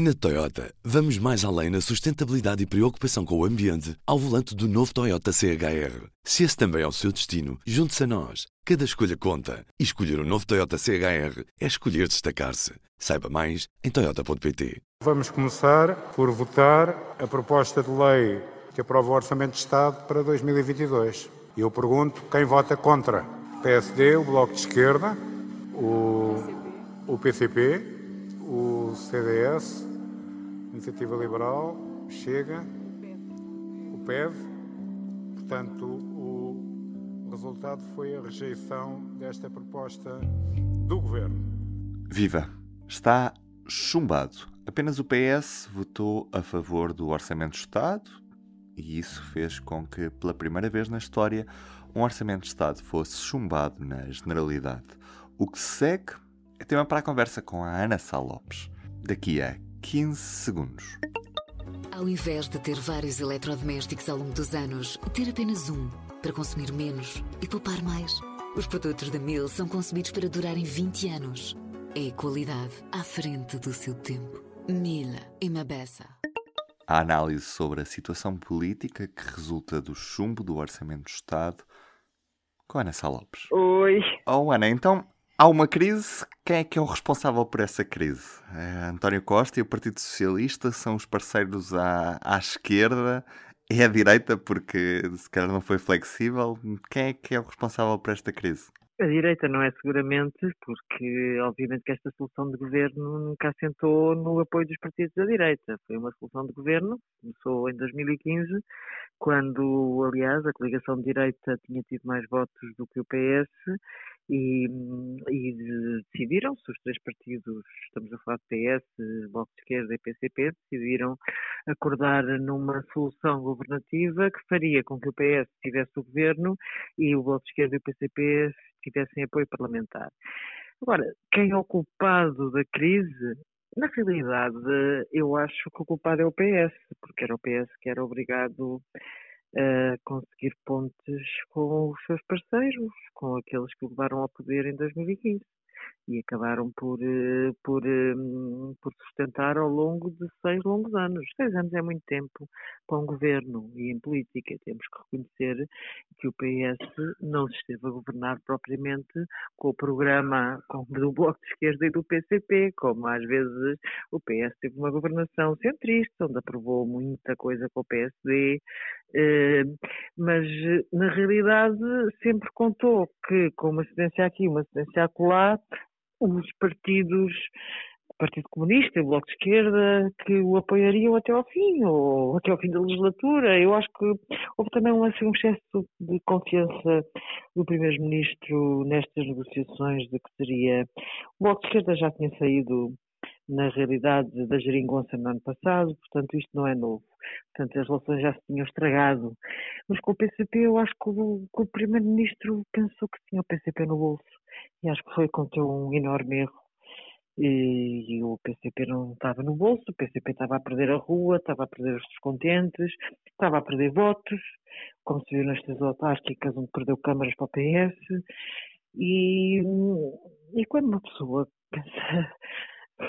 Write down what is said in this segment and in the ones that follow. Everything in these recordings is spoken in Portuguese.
Na Toyota, vamos mais além na sustentabilidade e preocupação com o ambiente ao volante do novo Toyota CHR. Se esse também é o seu destino, junte-se a nós. Cada escolha conta. E escolher o um novo Toyota CHR é escolher destacar-se. Saiba mais em Toyota.pt. Vamos começar por votar a proposta de lei que aprova o Orçamento de Estado para 2022. E eu pergunto quem vota contra? O PSD, o Bloco de Esquerda, o, o PCP, o CDS, Iniciativa Liberal, Chega, o PEV. Portanto, o resultado foi a rejeição desta proposta do Governo. Viva! Está chumbado. Apenas o PS votou a favor do Orçamento de Estado e isso fez com que, pela primeira vez na história, um Orçamento de Estado fosse chumbado na Generalidade. O que segue é tema para a conversa com a Ana Sá Lopes. Daqui a 15 segundos. Ao invés de ter vários eletrodomésticos ao longo dos anos, ter apenas um para consumir menos e poupar mais. Os produtos da Mil são concebidos para durarem 20 anos. É qualidade à frente do seu tempo. Mila e Mabessa. A análise sobre a situação política que resulta do chumbo do Orçamento do Estado com Ana Sá Lopes. Oi. Oh, Ana, então há uma crise. Quem é que é o responsável por essa crise? É António Costa e o Partido Socialista são os parceiros à, à esquerda. É a direita porque se calhar não foi flexível. Quem é que é o responsável por esta crise? A direita não é seguramente, porque obviamente que esta solução de governo nunca assentou no apoio dos partidos da direita. Foi uma solução de governo, começou em 2015, quando, aliás, a coligação de direita tinha tido mais votos do que o PS e, e decidiram-se, os três partidos, estamos a falar de PS, Bloco de Esquerda e PCP, decidiram acordar numa solução governativa que faria com que o PS tivesse o governo e o Bloco de Esquerda e o PCP tivessem apoio parlamentar. Agora, quem é o culpado da crise? Na realidade, eu acho que o culpado é o PS, porque era o PS que era obrigado a conseguir pontes com os seus parceiros, com aqueles que o levaram ao poder em 2015 e acabaram por, eh, por, hum, por sustentar ao longo de seis longos anos. Seis anos é muito tempo para um governo e em política temos que reconhecer que o PS não se esteve a governar propriamente com o programa do Bloco de Esquerda e do PCP, como às vezes o PS teve uma governação centrista, onde aprovou muita coisa com o PSD, eh, mas na realidade sempre contou que com uma cedência aqui, uma cedência acolá, os partidos, o Partido Comunista e o Bloco de Esquerda, que o apoiariam até ao fim, ou até ao fim da legislatura. Eu acho que houve também um, assim, um excesso de confiança do Primeiro-Ministro nestas negociações de que seria. O Bloco de Esquerda já tinha saído na realidade da geringonça no ano passado, portanto isto não é novo. Portanto, as relações já se tinham estragado. Mas com o PCP eu acho que o, o Primeiro-Ministro pensou que tinha o PCP no bolso e acho que foi contra um enorme erro. E, e, o PCP não estava no bolso, o PCP estava a perder a rua, estava a perder os descontentes, estava a perder votos, como se viu nestas autárquicas onde perdeu câmaras para o PS. E, e quando uma pessoa pensa,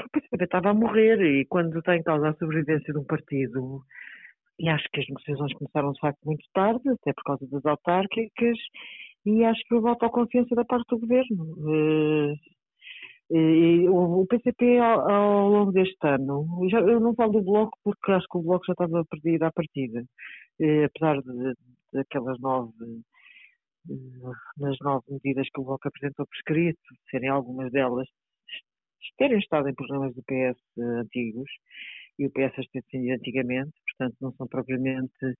o PCP estava a morrer e quando está em causa a sobrevivência de um partido, e acho que as negociações começaram de facto muito tarde, até por causa das autárquicas, e acho que houve autoconfiança da parte do governo. Eh, e o PCP ao, longo deste ano, eu não falo do Bloco porque acho que o Bloco já estava perdido à partida, eh, apesar de, daquelas nove, eh, nas nove medidas que o Bloco apresentou por escrito, serem algumas delas terem estado em programas do PS antigos, e o PS as tem defendido antigamente, portanto não são propriamente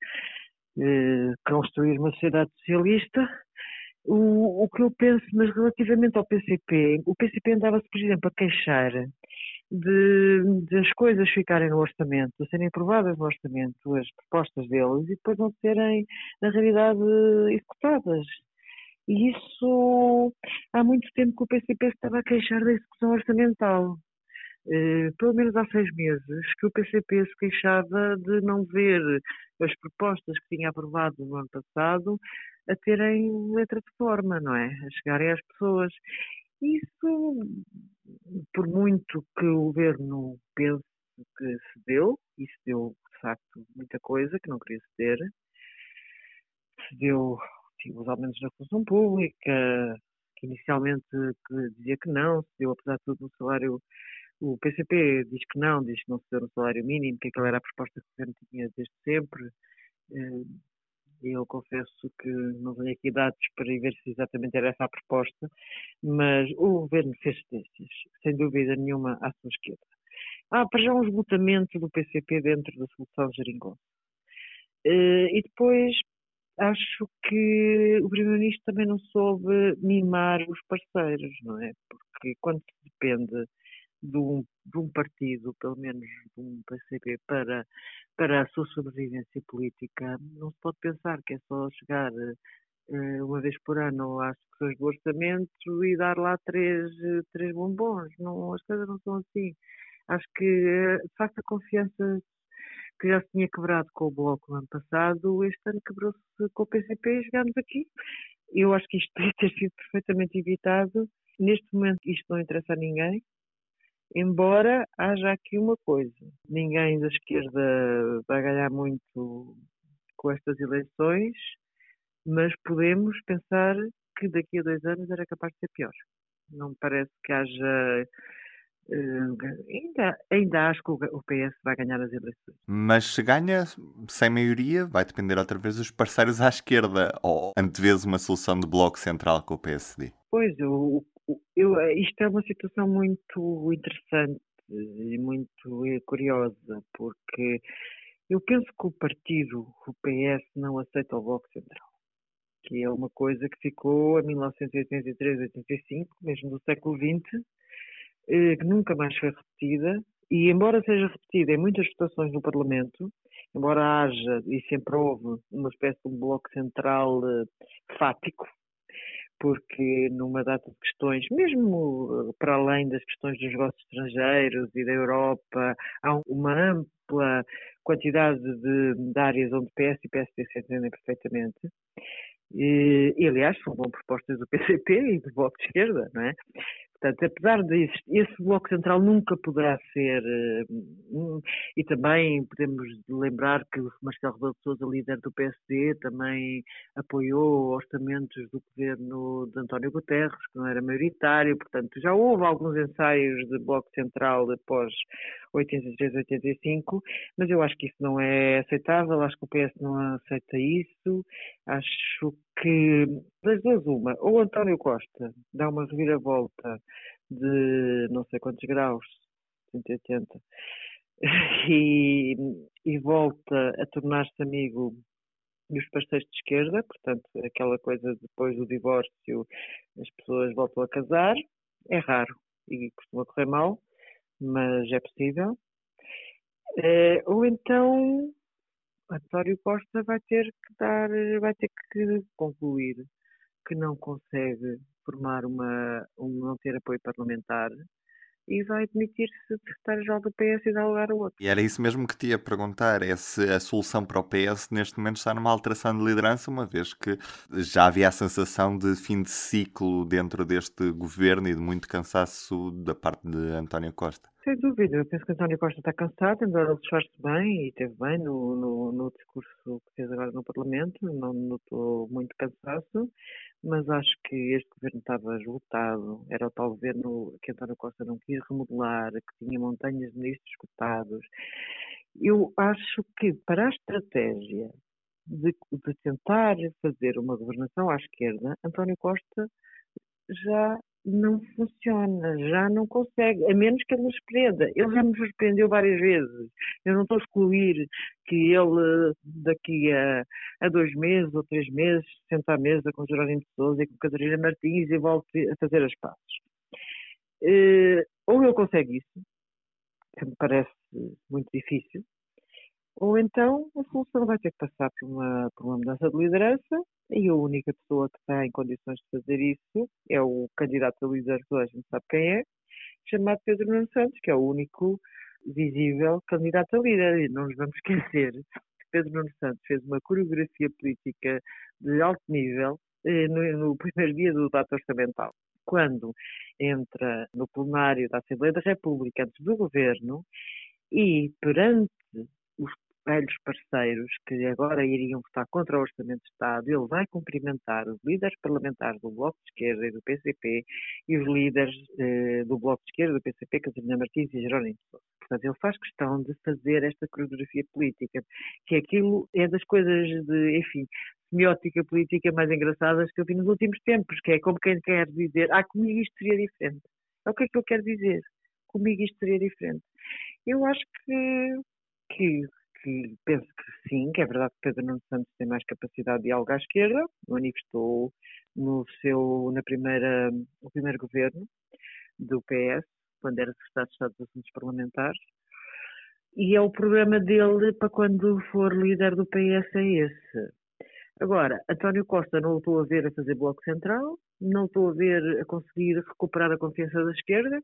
eh, construir uma sociedade socialista, o, o que eu penso, mas relativamente ao PCP, o PCP andava-se, por exemplo, a queixar de, de, as coisas ficarem no orçamento, de serem aprovadas no orçamento, as propostas deles, e depois não serem, na realidade, executadas. E isso há muito tempo que o PCP estava a queixar da execução orçamental. Uh, pelo menos há seis meses que o PCP se queixava de não ver as propostas que tinha aprovado no ano passado a terem letra de forma, não é? A chegarem às pessoas. Isso, por muito que o governo pense que cedeu, e cedeu, de facto, muita coisa que não queria ceder. Cedeu tipo, os aumentos na função pública, que inicialmente dizia que não, cedeu, apesar de tudo, o salário. O PCP diz que não, diz que não cedeu no salário mínimo, que aquela era a proposta que o governo tinha desde sempre. Eh, eu confesso que não tenho aqui dados para ver se exatamente era essa a proposta, mas o governo fez cedências, sem dúvida nenhuma, à sua esquerda. Há para já um esgotamento do PCP dentro da solução Jeringonça. Eh, e depois acho que o Primeiro-Ministro também não soube mimar os parceiros, não é? Porque quando se depende de um, de um partido, pelo menos de um PCP, para, para a sua sobrevivência política, não se pode pensar que é só chegar uh, uma vez por ano às discussões do orçamento e dar lá três, três bombons. Não, as coisas não são assim. Acho que, de facto, a confiança que já se tinha quebrado com o Bloco no ano passado, este ano quebrou-se com o PCP e chegámos aqui. Eu acho que isto podia ter sido perfeitamente evitado. Neste momento isto não interessa a ninguém, embora haja aqui uma coisa. Ninguém da esquerda vai ganhar muito com estas eleições, mas podemos pensar que daqui a dois anos era capaz de ser pior. Não me parece que haja Uh, ainda, ainda acho que o PS vai ganhar as eleições. Mas se ganha sem maioria, vai depender outra vez dos parceiros à esquerda, ou antevês uma solução de bloco central com o PSD? Pois, eu, eu, isto é uma situação muito interessante e muito curiosa, porque eu penso que o partido, o PS, não aceita o Bloco Central, que é uma coisa que ficou em 1983-85, mesmo do século XX, eh, que nunca mais foi repetida, e embora seja repetida em muitas votações no Parlamento, embora haja e sempre houve uma espécie de um bloco central fático, porque numa data de questões, mesmo eh, para além das questões dos negócios estrangeiros e da Europa, há uma ampla quantidade de, de áreas onde PS e PSD se entendem perfeitamente. E, e, aliás, foram propostas do PCP e do Bloco de Esquerda, não é? Portanto, apesar disso, esse Bloco Central nunca poderá ser, uh, e também podemos lembrar que o Marcelo Rebelo de Sousa, líder do PSD, também apoiou orçamentos do governo de António Guterres, que não era maioritário, portanto, já houve alguns ensaios de Bloco Central após 83, 85, mas eu acho que isso não é aceitável, acho que o PS não aceita isso, acho que das duas uma, ou António Costa dá uma reviravolta de não sei quantos graus, 180, e, e volta a tornar-se amigo dos parceiros de esquerda, portanto, aquela coisa depois do divórcio, as pessoas voltam a casar, é raro e costuma correr mal, mas é possível. Eh, ou então António Costa vai ter que dar, vai ter que concluir que não consegue formar uma, um, não ter apoio parlamentar e vai demitir-se de secretário-geral do PS e dar lugar a outro. E era isso mesmo que te ia perguntar, é se a solução para o PS neste momento está numa alteração de liderança, uma vez que já havia a sensação de fim de ciclo dentro deste governo e de muito cansaço da parte de António Costa. Sem dúvida, eu penso que António Costa está cansado, embora ele esforce bem e esteve bem no, no, no, discurso que fez agora no Parlamento, não notou muito cansaço, mas acho que este governo estava esgotado, era o tal governo que António Costa não quis remodelar, que tinha montanhas de ministros esgotados. Eu acho que para a estratégia de, de tentar fazer uma governação à esquerda, António Costa já não funciona, já não consegue, a menos que ele nos surpreenda. Ele já me surpreendeu várias vezes. Eu não estou a excluir que ele, daqui a, a dois meses ou três meses, senta à mesa com Jerónimo de Sousa e com Catarina Martins e volte a fazer as pazes. Uh, ou ele consegue isso, que me parece muito difícil, ou então a solução vai ter que passar por uma, por uma mudança de liderança e a única pessoa que está em condições de fazer isso é o candidato a líder que a gente sabe quem é, chamado Pedro Nuno Santos, que é o único visível candidato a líder. E não nos vamos esquecer que Pedro Nuno Santos fez uma coreografia política de alto nível eh, no, no primeiro dia do debate orçamental. Quando entra no plenário da Assembleia da República, antes do governo, E perante velhos parceiros que agora iriam votar contra o Orçamento de Estado, ele vai cumprimentar os líderes parlamentares do Bloco de Esquerda e do PCP e os líderes eh, do Bloco de Esquerda, do PCP, Catarina Martins e Jerónimo Sousa. Portanto, ele faz questão de fazer esta coreografia política, que aquilo é das coisas de, enfim, semiótica política mais engraçadas que eu vi nos últimos tempos, que é como quem quer dizer, ah, comigo isto seria diferente. É o que é que eu quero dizer? Comigo isto seria diferente. Eu acho que, que que penso que sim, que é verdade que Pedro Nuno Santos tem mais capacidade de diálogo à esquerda, manifestou no seu, na primeira, no primeiro governo do PS, quando era secretário de Estado dos Assuntos Parlamentares, e é o programa dele para quando for líder do PS é esse. Agora, António Costa não o estou a ver a fazer bloco central, não estou a ver a conseguir recuperar a confiança da esquerda,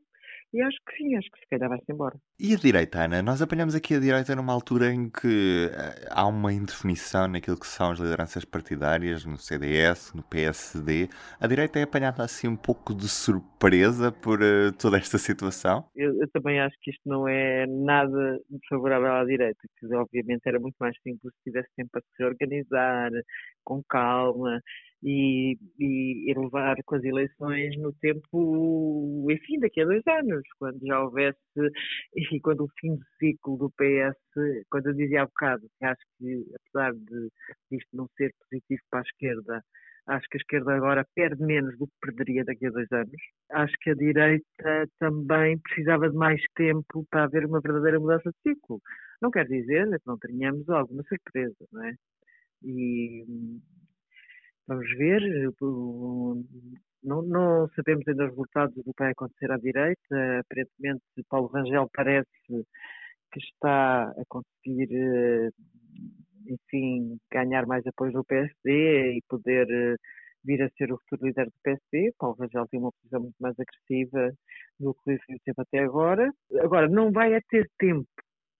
e acho que sim, acho que se calhar vai-se embora. E a direita, Ana? Nós apanhamos aqui a direita numa altura em que uh, há uma indefinição naquilo que são as lideranças partidárias, no CDS, no PSD. A direita é apanhada assim um pouco de surpresa por uh, toda esta situação? Eu, eu, também acho que isto não é nada favorável à direita, que obviamente era muito mais simples se tivesse tempo para se reorganizar, com calma, e, e, levar com as eleições no tempo, enfim, daqui a dois anos, quando já houvesse, enfim, quando o fim do ciclo do PS, quando eu dizia há bocado, acho que apesar de isto não ser positivo para a esquerda, acho que a esquerda agora perde menos do que perderia daqui a dois anos. Acho que a direita também precisava de mais tempo para haver uma verdadeira mudança de ciclo. Não quer dizer que não tenhamos alguma surpresa, não é? E Vamos ver. Não, não, sabemos ainda os resultados do que vai acontecer à direita. Aparentemente, Paulo Rangel parece que está a conseguir, eh, enfim, ganhar mais apoio do PSD e poder eh, vir a ser o futuro líder do PSD. Paulo Rangel tem uma posição muito mais agressiva do que o teve até agora. Agora, não vai a ter tempo,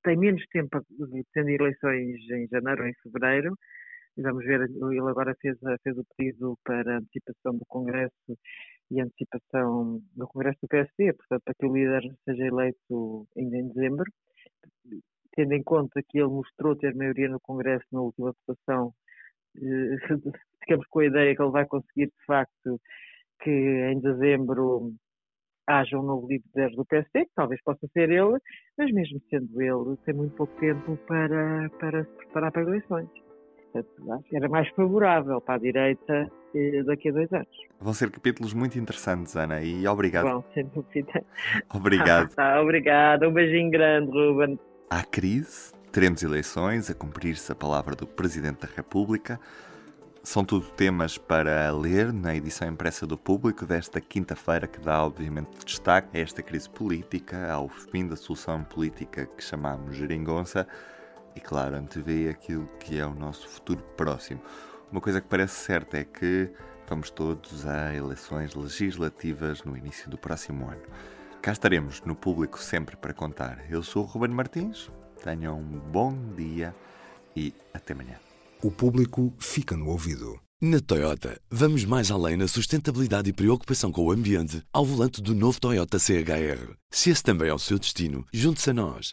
tem menos tempo, tendo eleições em janeiro ou em fevereiro, Vamos ver, ele agora fez, fez o pedido para antecipação do Congresso e antecipação do Congresso do PSD, portanto, para que o líder seja eleito ainda em dezembro. Tendo em conta que ele mostrou ter maioria no Congresso na última votação, eh, ficamos com a ideia que ele vai conseguir, de facto, que em dezembro haja um novo líder do PSD, que talvez possa ser ele, mas mesmo sendo ele, tem muito pouco tempo para, para se preparar para eleições. Portanto, era mais favorável para a direita daqui a dois anos. Vão ser capítulos muito interessantes, Ana, e obrigado. Vão, dúvida. Obrigado. Ah, obrigado, um beijinho grande, Ruben. Há crise, teremos eleições, a cumprir-se a palavra do Presidente da República. São tudo temas para ler na edição impressa do Público desta quinta-feira, que dá, obviamente, destaque a esta crise política, ao fim da solução política que chamamos geringonça e, claro, antevê aquilo que é o nosso futuro próximo. Uma coisa que parece certa é que vamos todos a eleições legislativas no início do próximo ano. Cá estaremos no público sempre para contar. Eu sou o Ruben Martins, tenham um bom dia e até amanhã. O público fica no ouvido. Na Toyota, vamos mais além na sustentabilidade e preocupação com o ambiente ao volante do novo Toyota CHR. Se esse também é o seu destino, junte-se a nós.